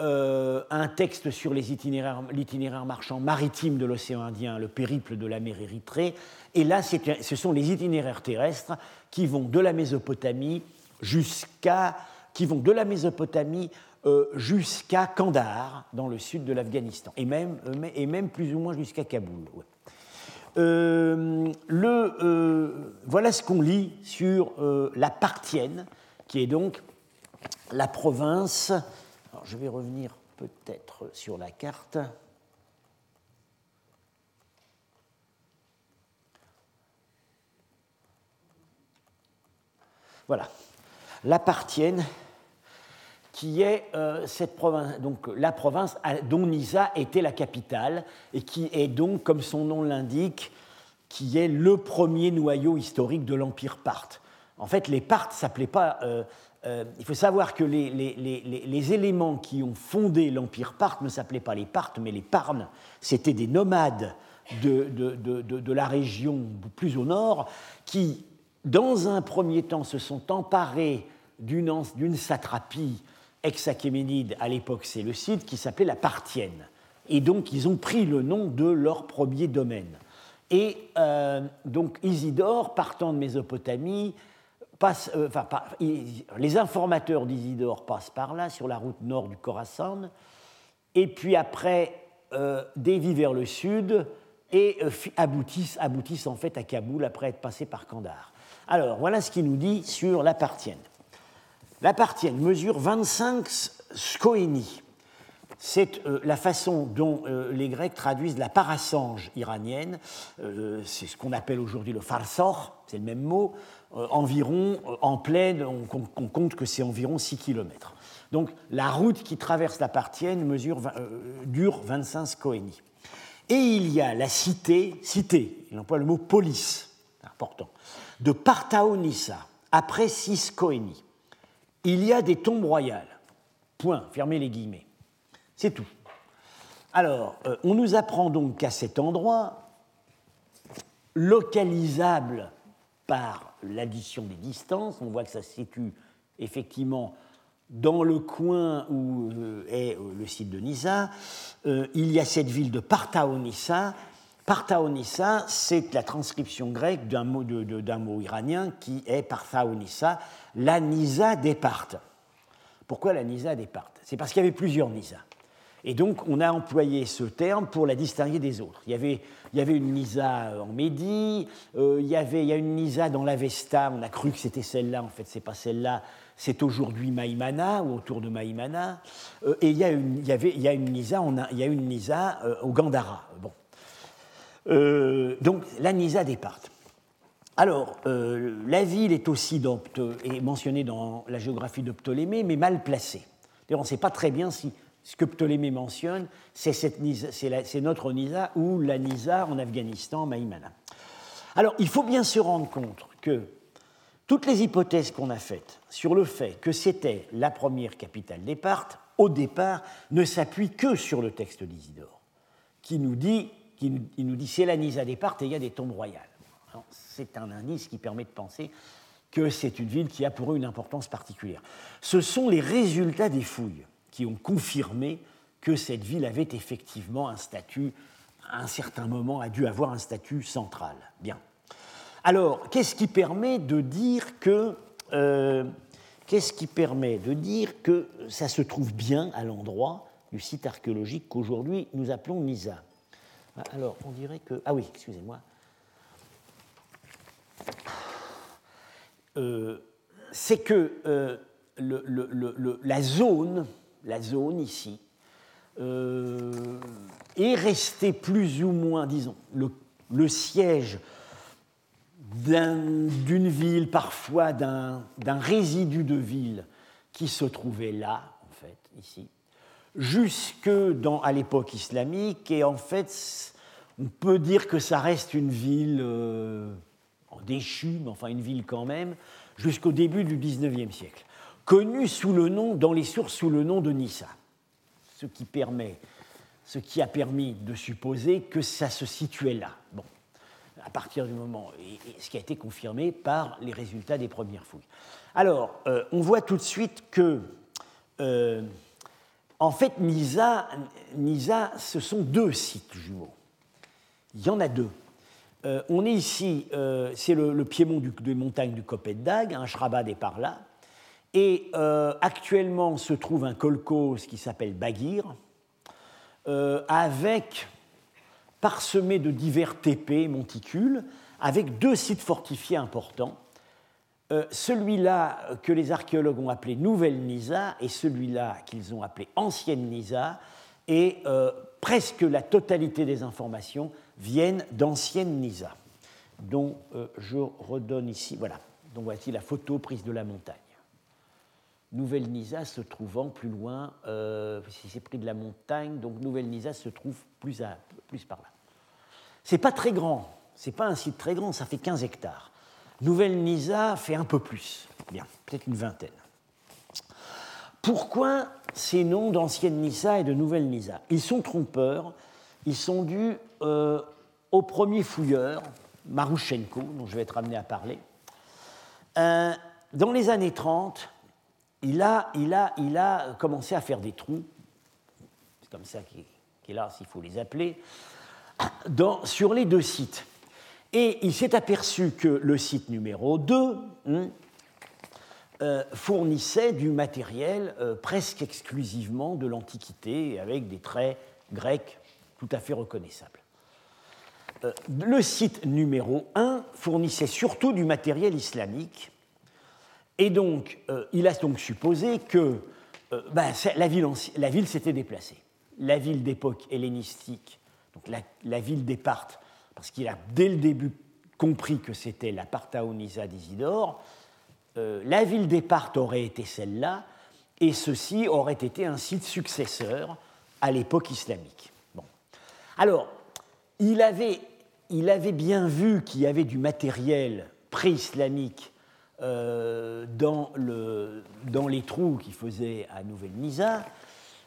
un texte sur l'itinéraire marchand maritime de l'océan Indien, le périple de la mer Érythrée. Et là, ce sont les itinéraires terrestres qui vont de la Mésopotamie jusqu'à qui vont de la Mésopotamie euh, jusqu'à Kandahar, dans le sud de l'Afghanistan, et même, euh, plus ou moins jusqu'à Kaboul. Euh, le, voilà ce qu'on lit sur la Parthienne, qui est donc la province. Je vais revenir peut-être sur la carte. Voilà. La Parthienne, qui est euh, cette province, donc la province dont Nisa était la capitale et qui est donc, comme son nom l'indique, qui est le premier noyau historique de l'empire parthe. En fait, les Parthes s'appelaient pas. Euh, euh, il faut savoir que les, éléments qui ont fondé l'empire parthe ne s'appelaient pas les Parthes, mais les Parnes. C'était des nomades de, de, de, de, la région plus au nord qui, dans un premier temps, se sont emparés d'une satrapie ex-achéménide, à l'époque site, qui s'appelait la Parthienne. Et donc ils ont pris le nom de leur premier domaine. Et euh, donc Isidore, partant de Mésopotamie, passe, euh, enfin, les informateurs d'Isidore passent par là, sur la route nord du Khorasan, et puis après euh, dévient vers le sud et euh, aboutissent, aboutissent en fait à Kaboul après être passés par Kandahar. Alors voilà ce qu'il nous dit sur la Parthienne. La Parthienne mesure 25 skoénies. C'est euh, la façon dont euh, les Grecs traduisent la parasange iranienne. Euh, c'est ce qu'on appelle aujourd'hui le farsor, c'est le même mot. environ, en plaine, on, compte que c'est environ 6 km. Donc la route qui traverse la Parthienne mesure, dure 25 skoénies. Et il y a la cité, cité, il emploie le mot police, important, de Partaonissa, après 6 skoénies il y a des tombes royales. Point, fermez les guillemets. C'est tout. Alors, euh, on nous apprend donc qu'à cet endroit, localisable par l'addition des distances, on voit que ça se situe effectivement dans le coin où euh, est euh, le site de Nisa, il y a cette ville de Partaonissa. Partaonissa, c'est la transcription grecque d'un mot, iranien qui est Parthaonissa, la Nisa des Parthes. Pourquoi la Nisa des Parthes? C'est parce qu'il y avait plusieurs Nisa. Et donc, on a employé ce terme pour la distinguer des autres. Il y avait, une Nisa en Médie, il, y avait, a une Nisa dans l'Avesta, on a cru que c'était celle-là, en fait, c'est pas celle-là, c'est aujourd'hui Maïmana, ou autour de Maïmana. Euh, et il y a une Nisa euh, au Gandhara. Bon. Donc, la Nisa des Parthes. Alors, euh, la ville est aussi mentionnée dans la géographie de Ptolémée, mais mal placée. on ne sait pas très bien si ce que Ptolémée mentionne, c'est notre Nisa ou la Nisa en Afghanistan, Maïmana. Alors, il faut bien se rendre compte que toutes les hypothèses qu'on a faites sur le fait que c'était la première capitale des Parthes, au départ, ne s'appuient que sur le texte d'Isidore, qui nous dit, qui nous dit c'est la Nisa des Parthes et il y a des tombes royales c'est un indice qui permet de penser que c'est une ville qui a pour eux une importance particulière. Ce sont les résultats des fouilles qui ont confirmé que cette ville avait effectivement un statut, à un certain moment, a dû avoir un statut central. Bien. Alors, qu'est-ce qui permet de dire que euh, qu'est-ce qui permet de dire que ça se trouve bien à l'endroit du site archéologique qu'aujourd'hui nous appelons Nisa Alors, on dirait que ah oui, excusez-moi. Euh, c'est que euh, la, zone, la zone ici, euh, est restée plus ou moins, disons, le, siège d'une ville, parfois d'un résidu de ville qui se trouvait là, en fait, ici, jusque dans, à l'époque islamique, et en fait, on peut dire que ça reste une ville déchu, mais enfin une ville quand même, jusqu'au début du XIXe siècle, connue sous le nom, dans les sources sous le nom de Nissa, ce qui, permet, ce qui a permis de supposer que ça se situait là. Bon. à partir du moment, et, ce qui a été confirmé par les résultats des premières fouilles. Alors, on voit tout de suite que, en fait, Nisa, Nisa, ce sont deux sites jumeaux. Il y en a deux. Euh, on est ici, euh, c'est le, piémont des montagnes du Copet d'Ag, un Shrabad est par là. Et euh, actuellement se trouve un kolkhoz qui s'appelle Bagir, avec parsemé de divers TP, monticules, avec deux sites fortifiés importants. Celui-là que les archéologues ont appelé Nouvelle Nisa et celui-là qu'ils ont appelé Ancienne Nisa, et presque la totalité des informations viennent d'anciennes Nisa, dont euh, je redonne ici, voilà, donc voici la photo prise de la montagne. Nouvelle Nisa se trouvant plus loin, euh, si c'est pris de la montagne, donc Nouvelle Nisa se trouve plus, à, plus par là. C'est pas très grand, c'est pas un site très grand, ça fait 15 hectares. Nouvelle Nisa fait un peu plus, bien, peut-être une vingtaine. Pourquoi ces noms d'ancienne Nisa et de nouvelle Nisa? Ils sont trompeurs ils sont dus euh, au premier fouilleur, Marushenko, dont je vais être amené à parler. Euh, dans les années 30, il a, il, a, il a commencé à faire des trous, c'est comme ça qu'il est là s'il faut les appeler, sur les deux sites. Et il s'est aperçu que le site numéro 2 hein, euh, fournissait du matériel presque exclusivement de l'Antiquité, avec des traits grecs tout à fait reconnaissable. Euh, le site numéro 1 fournissait surtout du matériel islamique, et donc euh, il a donc supposé que euh, ben, la ville, la s'était déplacée. La ville d'époque hellénistique, donc la, ville d'Éparte, parce qu'il a dès le début compris que c'était la Partaonisa d'Isidore, la ville d'Éparte aurait été celle-là, et ceci aurait été un site successeur à l'époque islamique. Alors, il avait, bien vu qu'il y avait du matériel pré-islamique euh, dans, les trous qu'il faisait à Nouvelle-Nisa,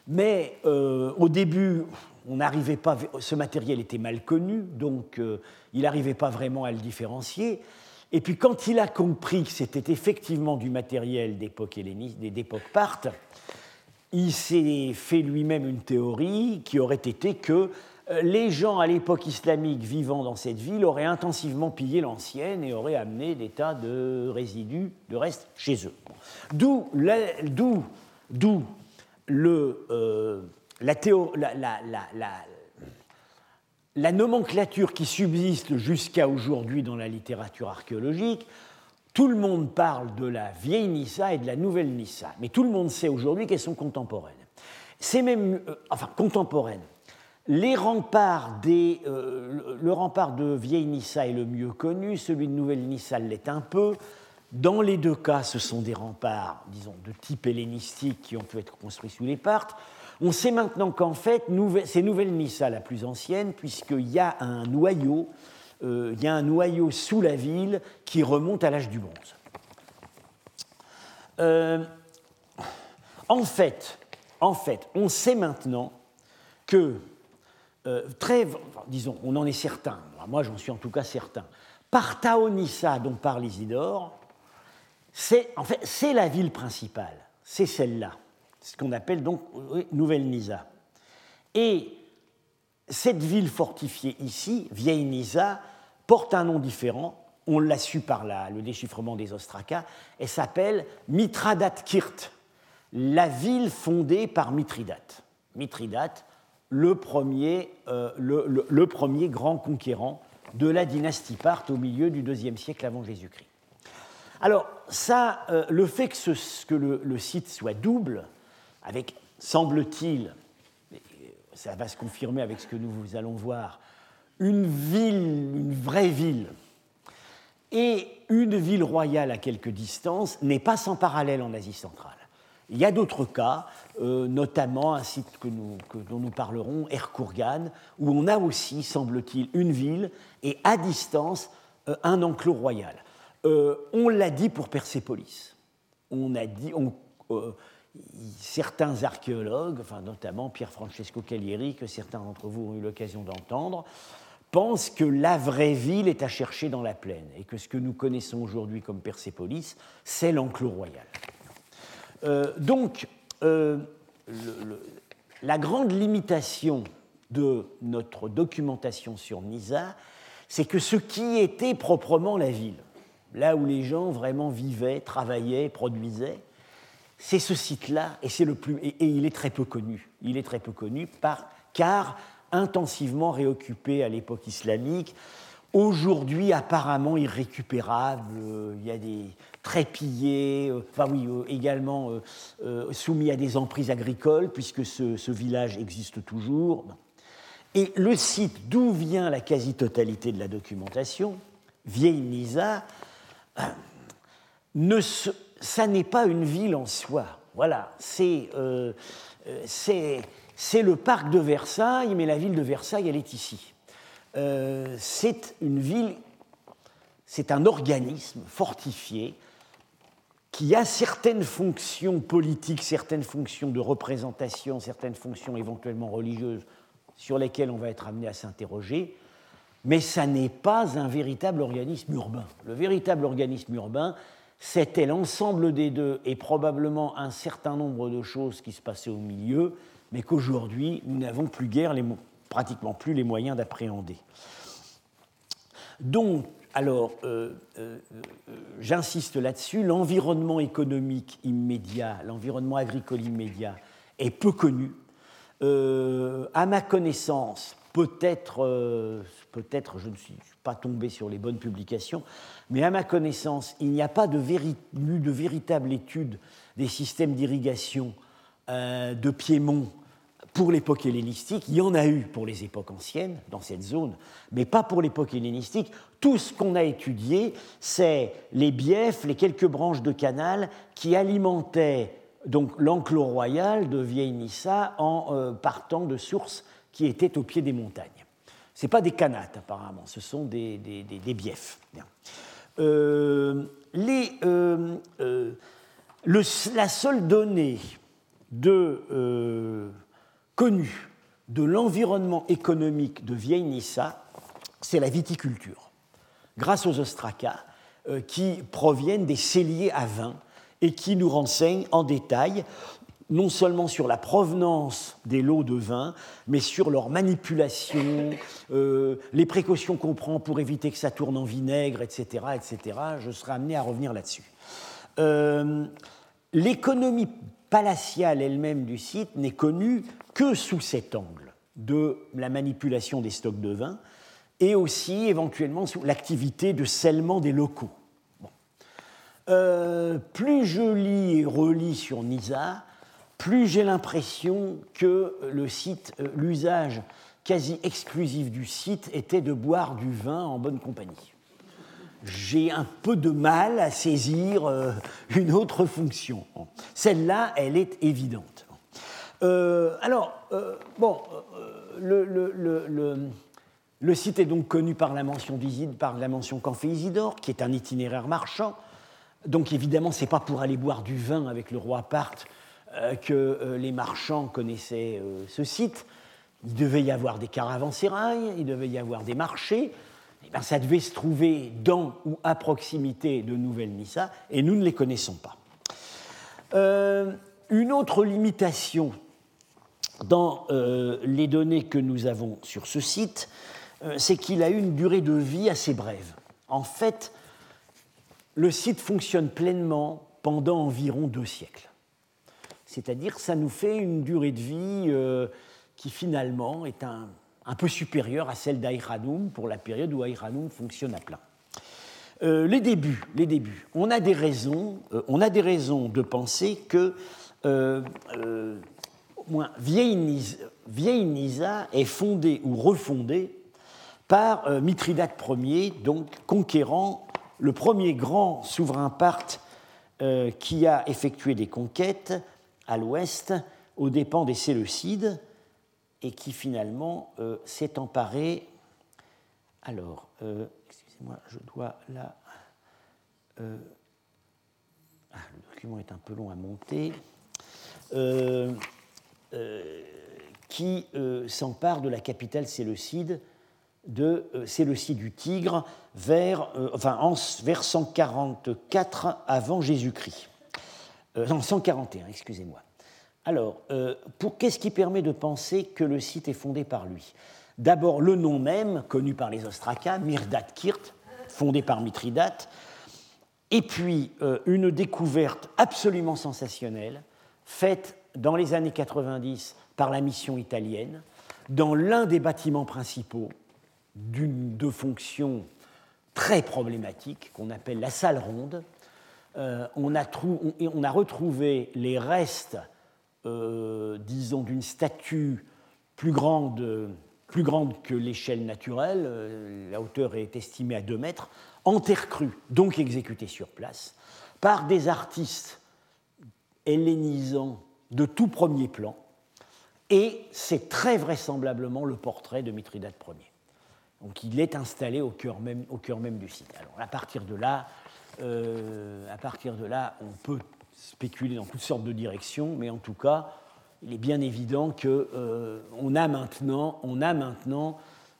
mais euh, au début, on n'arrivait pas, ce matériel était mal connu, donc euh, il n'arrivait pas vraiment à le différencier. Et puis quand il a compris que c'était effectivement du matériel d'époque d'époque parthe, il s'est fait lui-même une théorie qui aurait été que euh, les gens à l'époque islamique vivant dans cette ville auraient intensivement pillé l'ancienne et auraient amené des tas de résidus, de restes, chez eux. D'où le, euh, la, la, nomenclature qui subsiste jusqu'à aujourd'hui dans la littérature archéologique. Tout le monde parle de la vieille Nissa et de la nouvelle Nissa, mais tout le monde sait aujourd'hui qu'elles sont contemporaines. C'est même, euh, enfin, contemporaines les remparts des, euh, le rempart de vieille Nissa est le mieux connu, celui de nouvelle Nissa l'est un peu. Dans les deux cas, ce sont des remparts, disons, de type hellénistique qui ont pu être construits sous les Parthes. On sait maintenant qu'en fait, c'est Nouvelle Nissa la plus ancienne, puisqu'il y a un noyau, euh, il y a un noyau sous la ville qui remonte à l'âge du bronze. Euh, en fait, on sait maintenant que euh, très, disons, on en est certain, moi j'en suis en tout cas certain, Partaonissa dont parle Isidore, c'est en fait c'est la ville principale, c'est celle-là, ce qu'on appelle donc Nouvelle Nisa. Et cette ville fortifiée ici, Vieille Nisa, porte un nom différent, on l'a su par le déchiffrement des ostracas, elle s'appelle Mithradat-Kirt, la ville fondée par Mithridate. Mithridate, le premier, euh, le, premier grand conquérant de la dynastie parthe au milieu du IIe siècle avant Jésus-Christ. Alors, ça, euh, le fait que le, site soit double, avec, semble-t-il, ça va se confirmer avec ce que nous allons voir, une ville, une vraie ville, et une ville royale à quelque distance, n'est pas sans parallèle en Asie centrale. Il y a d'autres cas, euh, notamment un site que nous, dont nous parlerons, Erkourgan, où on a aussi, semble-t-il, une ville et à distance euh, un enclos royal. Euh, on l'a dit pour Persépolis. On a dit, certains archéologues, enfin, notamment Pierre Francesco Calieri, que certains d'entre vous ont eu l'occasion d'entendre, pense que la vraie ville est à chercher dans la plaine et que ce que nous connaissons aujourd'hui comme Persépolis, c'est l'enclos royal. Euh, donc, euh, la grande limitation de notre documentation sur Nisa, c'est que ce qui était proprement la ville, là où les gens vraiment vivaient, travaillaient, produisaient, c'est ce site-là, et, c'est le plus, et, il est très peu connu. Il est très peu connu par, car intensivement réoccupé à l'époque islamique, aujourd'hui apparemment irrécupérable. Euh, il y a des trépillés, euh, enfin oui, euh, également soumis à des emprises agricoles, puisque ce, village existe toujours. Et le site d'où vient la quasi-totalité de la documentation, Vieille Nisa, ne ça n'est pas une ville en soi. Voilà, c'est c'est le parc de Versailles, mais la ville de Versailles, elle est ici. Euh, c'est une ville, c'est un organisme fortifié qui a certaines fonctions politiques, certaines fonctions de représentation, certaines fonctions éventuellement religieuses sur lesquelles on va être amené à s'interroger, mais ça n'est pas un véritable organisme urbain. Le véritable organisme urbain, c'était l'ensemble des deux et probablement un certain nombre de choses qui se passaient au milieu, mais qu'aujourd'hui, nous n'avons plus guère, pratiquement plus les moyens d'appréhender. Donc, alors, euh, euh, euh, j'insiste là-dessus, l'environnement économique immédiat, l'environnement agricole immédiat est peu connu. à ma connaissance, peut-être, peut-être je ne suis pas tombé sur les bonnes publications, mais à ma connaissance, il n'y a pas de, de véritable étude des systèmes d'irrigation de Piémont pour l'époque hellénistique, il y en a eu pour les époques anciennes dans cette zone, mais pas pour l'époque hellénistique. Tout ce qu'on a étudié, c'est les biefs, les quelques branches de canal qui alimentaient donc l'enclos royal de Vieille Nissa en euh, partant de sources qui étaient au pied des montagnes. Ce pas des canates apparemment, ce sont des, des, biefs. Euh, les, euh, la seule donnée de connu de l'environnement économique de Vieille Nissa, c'est la viticulture, grâce aux ostracas euh, qui proviennent des celliers à vin et qui nous renseignent en détail non seulement sur la provenance des lots de vin, mais sur leur manipulation, euh, les précautions qu'on prend pour éviter que ça tourne en vinaigre, etc. etc. Je serai amené à revenir là-dessus. Euh, l'économie palatiale elle-même du site n'est connue que sous cet angle de la manipulation des stocks de vin et aussi éventuellement sous l'activité de scellement des locaux. Euh, plus je lis et relis sur Nisa, plus j'ai l'impression que euh, l'usage quasi exclusif du site était de boire du vin en bonne compagnie. J'ai un peu de mal à saisir euh, une autre fonction. Celle-là, elle est évidente. Euh, alors, bon, le, site est donc connu par la mention par la mention qu'en fait Isidore, qui est un itinéraire marchand. Donc évidemment, c'est pas pour aller boire du vin avec le roi Parthe que les marchands connaissaient ce site. Il devait y avoir des caravansérails, il devait y avoir des marchés. Eh bien, ça devait se trouver dans ou à proximité de Nouvelle-Nissa, et nous ne les connaissons pas. une autre limitation dans euh, les données que nous avons sur ce site, euh, c'est qu'il a eu une durée de vie assez brève. En fait, le site fonctionne pleinement pendant environ deux siècles. C'est-à-dire ça nous fait une durée de vie euh, qui finalement est un, peu supérieure à celle d'Aïranoum pour la période où Aïranoum fonctionne à plein. les débuts, les débuts. On a des raisons, raisons de penser que moins, vieille, Nisa, est fondée ou refondée par euh, Mithridate Ier, donc conquérant le premier grand souverain parthe euh, qui a effectué des conquêtes à l'ouest aux dépens des Séleucides et qui finalement euh, s'est emparé. Alors, excusez-moi, je dois là. Ah, le document est un peu long à monter. Euh, qui euh, s'empare de la capitale séleucide de Séleucie du Tigre vers, enfin, vers 144 avant Jésus-Christ. Non, 141, excusez-moi. Alors, pour qu'est-ce qui permet de penser que le site est fondé par lui? D'abord, le nom même, connu par les Ostraca, Mirdat Kirt, fondé par Mithridate, et puis euh, une découverte absolument sensationnelle, faite dans les années 90 par la mission italienne, dans l'un des bâtiments principaux d'une de fonction très problématique qu'on appelle la salle ronde. Euh, on, a retrouvé les restes, euh, disons, d'une statue plus grande plus grande que l'échelle naturelle, euh, la hauteur est estimée à 2 mètres, en terre crue, donc exécutée sur place, par des artistes hellénisants de tout premier plan, et c'est très vraisemblablement le portrait de Mithridate Ier. Donc il est installé au cœur même, au cœur même du site. Alors à partir de là, euh, à partir de là, on peut spéculer dans toutes sortes de directions, mais en tout cas, il est bien évident qu'on euh, a maintenant, on a maintenant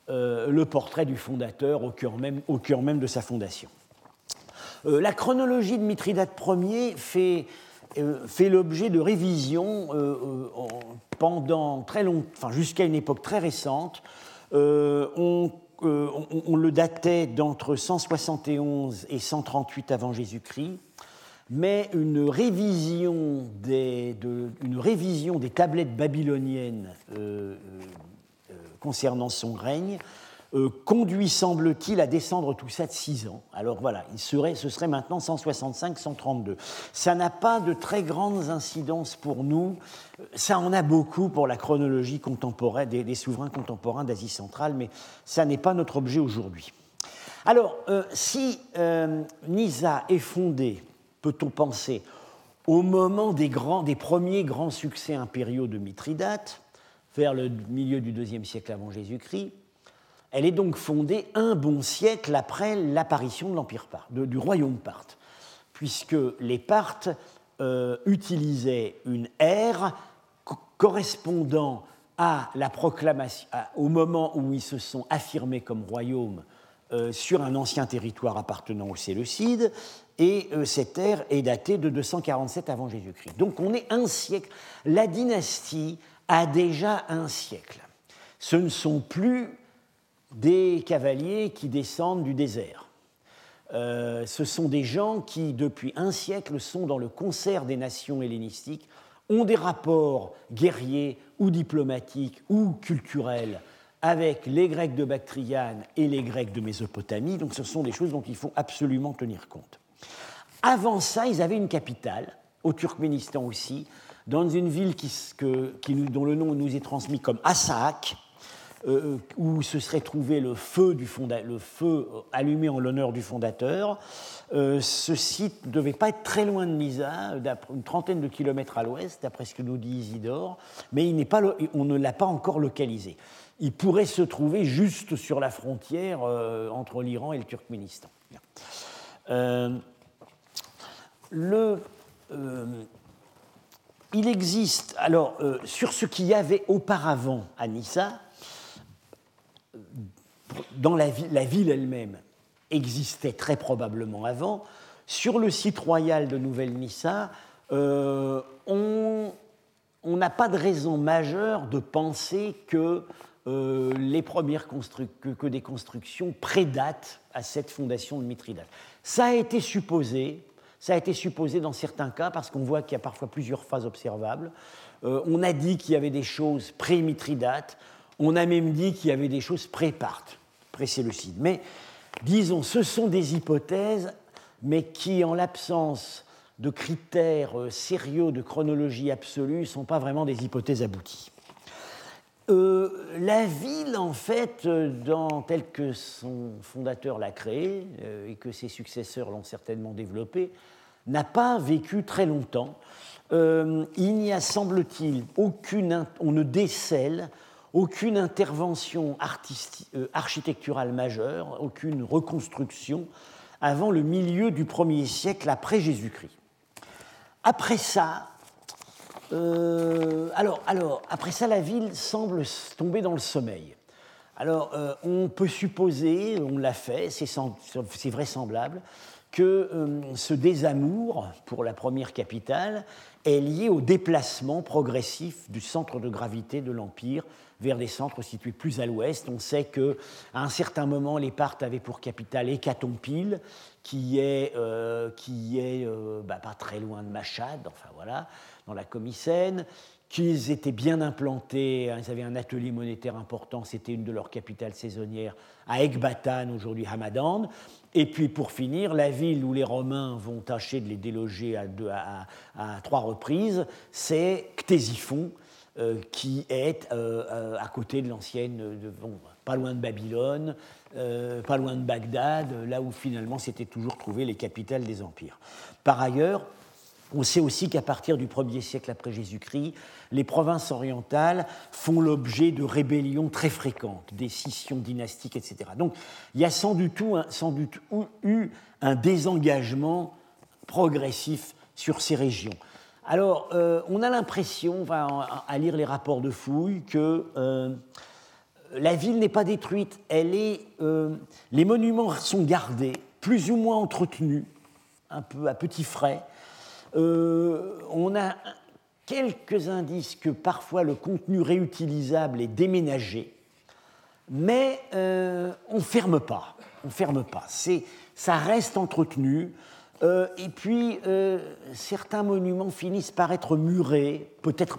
euh, le portrait du fondateur au cœur même, au cœur même de sa fondation. La chronologie de Mithridate Ier fait, l'objet de révisions pendant très long, enfin jusqu'à une époque très récente. On, le datait d'entre 171 et 138 avant Jésus-Christ mais une révision des, une révision des tablettes babyloniennes euh, euh, concernant son règne euh, conduit, semble-t-il, à descendre tout ça de 6 ans. Alors voilà, il serait, ce serait maintenant 165-132. Ça n'a pas de très grandes incidences pour nous, ça en a beaucoup pour la chronologie contemporaine des, souverains contemporains d'Asie centrale, mais ça n'est pas notre objet aujourd'hui. Alors, si Nisa est fondée peut-on penser, au moment des, des premiers grands succès impériaux de Mithridate, vers le milieu du IIe siècle avant Jésus-Christ, elle est donc fondée un bon siècle après l'apparition de l'empire du royaume parthe, puisque les Parthes euh, utilisaient une ère correspondant à la proclamation, au moment où ils se sont affirmés comme royaume euh, sur un ancien territoire appartenant aux Séleucides, et euh, cette ère est datée de 247 avant Jésus-Christ. Donc on est un siècle. La dynastie a déjà un siècle. Ce ne sont plus des cavaliers qui descendent du désert. Euh, ce sont des gens qui, depuis un siècle, sont dans le concert des nations hellénistiques, ont des rapports guerriers ou diplomatiques ou culturels avec les Grecs de Bactriane et les Grecs de Mésopotamie. Donc ce sont des choses dont il faut absolument tenir compte. Avant ça, ils avaient une capitale, au Turkménistan aussi, dans une ville dont le nom nous est transmis comme Assaak, euh, où se serait trouvé le feu, du le feu allumé en l'honneur du fondateur. Euh, ce site ne devait pas être très loin de Nisa, une trentaine de kilomètres à l'ouest, d'après ce que nous dit Isidore, mais il pas, on ne l'a pas encore localisé. Il pourrait se trouver juste sur la frontière euh, entre l'Iran et le Turkménistan. Le, euh, il existe, alors, euh, sur ce qu'il y avait auparavant à Nissa, dans la, ville elle-même, existait très probablement avant. Sur le site royal de Nouvelle-Nissa, euh, on n'a pas de raison majeure de penser que, les premières que, que, des constructions prédatent à cette fondation de Mithridate. Ça a été supposé ça a été supposé dans certains cas parce qu'on voit qu'il y a parfois plusieurs phases observables. Euh, on a dit qu'il y avait des choses pré-Mithridate, on a même dit qu'il y avait des choses pré-Parthe, pré-Séleucide. Mais disons, ce sont des hypothèses, mais qui, en l'absence de critères euh, sérieux de chronologie absolue, ne sont pas vraiment des hypothèses abouties. Euh, la ville, en fait, dans, telle que son fondateur l'a créée et que ses successeurs l'ont certainement développée, n'a pas vécu très longtemps. Euh, il n'y a, semble-t-il, aucune, on ne décèle aucune intervention euh, architecturale majeure, aucune reconstruction avant le milieu du 1er siècle après Jésus-Christ. Après ça, euh, après ça, la ville semble tomber dans le sommeil. Alors, on peut supposer, on l'a fait, c'est vraisemblable, que ce désamour pour la première capitale est lié au déplacement progressif du centre de gravité de l'Empire vers des centres situés plus à l'ouest. On sait qu'à un certain moment, les Parthes avaient pour capitale Hécatompyle, qui est, euh, qui est euh, bah, pas très loin de Machad, enfin voilà, dans la Comicène, qu'ils étaient bien implantés, hein, ils avaient un atelier monétaire important, c'était une de leurs capitales saisonnières, à Ecbatane, aujourd'hui Hamadan. Et puis pour finir, la ville où les Romains vont tâcher de les déloger à, deux, à, trois reprises, c'est Ctésiphon, euh, qui est euh, euh, à côté de l'ancienne, pas loin de Babylone, pas loin de Bagdad, là où finalement s'étaient toujours trouvées les capitales des empires. Par ailleurs, on sait aussi qu'à partir du 1er siècle après Jésus-Christ, les provinces orientales font l'objet de rébellions très fréquentes, des scissions dynastiques, etc. Donc il y a sans doute, sans doute eu un désengagement progressif sur ces régions. Alors, euh, on a l'impression, à lire les rapports de fouilles, que euh, la ville n'est pas détruite. Elle est, euh, les monuments sont gardés, plus ou moins entretenus, un peu à petits frais. On a quelques indices que parfois le contenu réutilisable est déménagé, mais on ne ferme pas. On ferme pas. Ça reste entretenu. Euh, et puis, euh, certains monuments finissent par être murés, peut-être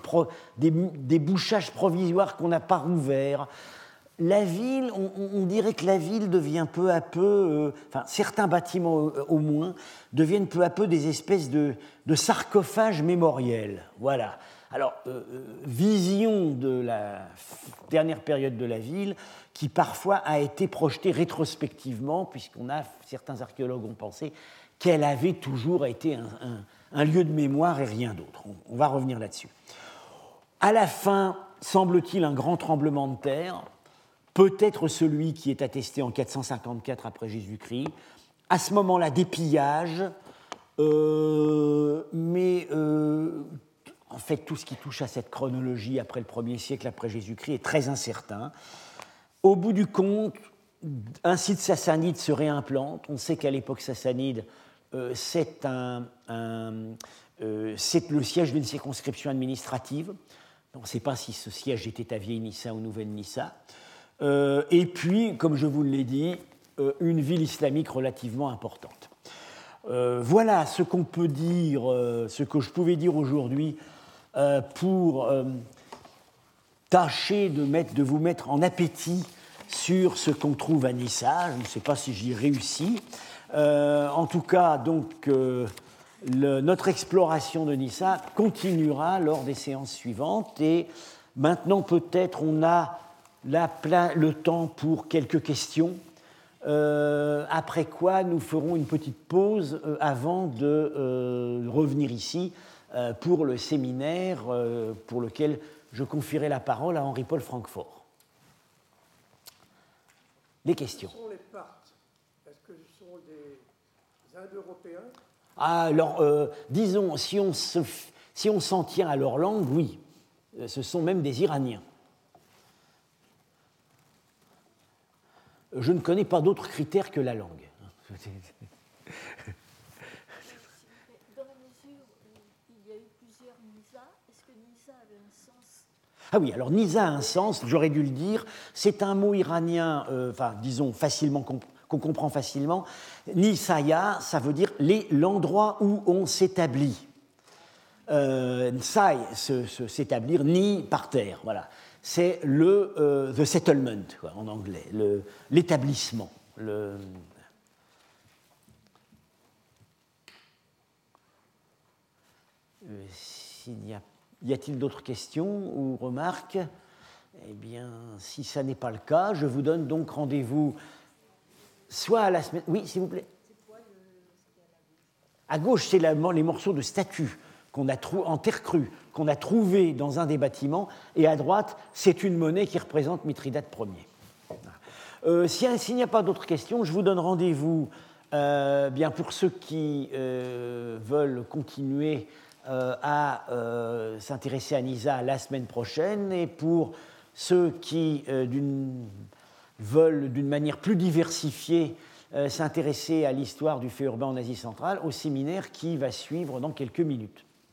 des, bouchages provisoires qu'on n'a pas rouverts. La ville, on, dirait que la ville devient peu à peu, euh, enfin certains bâtiments au, moins, deviennent peu à peu des espèces de, sarcophages mémoriels. Voilà. Alors, vision de la dernière période de la ville, qui parfois a été projetée rétrospectivement, puisqu'on a, certains archéologues ont pensé qu'elle avait toujours été un, lieu de mémoire et rien d'autre. On, va revenir là-dessus. À la fin, semble-t-il, un grand tremblement de terre, peut-être celui qui est attesté en 454 après Jésus-Christ. À ce moment-là, des pillages, euh, mais euh, en fait, tout ce qui touche à cette chronologie après le 1er siècle après Jésus-Christ est très incertain. Au bout du compte, un site sassanide se réimplante. On sait qu'à l'époque sassanide, euh, c'est le siège d'une circonscription administrative. On ne sait pas si ce siège était à Vieille-Nissa ou Nouvelle-Nissa. Euh, et puis, comme je vous l'ai dit, une ville islamique relativement importante. voilà ce qu'on peut dire, ce que je pouvais dire aujourd'hui pour tâcher de, vous mettre en appétit sur ce qu'on trouve à Nissa. Je ne sais pas si j'y réussis. Euh, en tout cas, donc, euh, notre exploration de Nissa continuera lors des séances suivantes et maintenant peut-être on a le temps pour quelques questions. Euh, après quoi, nous ferons une petite pause avant de revenir ici pour le séminaire pour lequel je confierai la parole à Henri-Paul Francfort. Les questions. alors, euh, disons, si on, si on s'en tient à leur langue, oui, euh, ce sont même des Iraniens. Je ne connais pas d'autres critères que la langue. Dans la mesure où il y a eu plusieurs Nisa, est-ce que Nisa avait un sens Ah oui, alors Nisa a un sens, j'aurais dû le dire. C'est un mot iranien, euh, enfin, disons, facilement qu'on comprend facilement. Nisaya, ça veut dire l'endroit où on s'établit. Euh, s'établir, ni par terre, voilà. C'est le euh, the settlement en anglais, l'établissement. Le, euh, y a, y a-t-il d'autres questions ou remarques? Eh bien, si ça n'est pas le cas, je vous donne donc rendez-vous soit à la semaine. Oui, s'il vous plaît. À gauche, c'est les morceaux de statues qu'on a en terre crue qu'on a trouvés dans un des bâtiments, et à droite, c'est une monnaie qui représente Mithridate Ier. Euh, S'il n'y a pas d'autres questions, je vous donne rendez-vous euh, bien pour ceux qui euh, veulent continuer à s'intéresser à Nisa la semaine prochaine, et pour ceux qui, veulent d'une manière plus diversifiée s'intéresser à l'histoire du fait urbain en Asie centrale, au séminaire qui va suivre dans quelques minutes.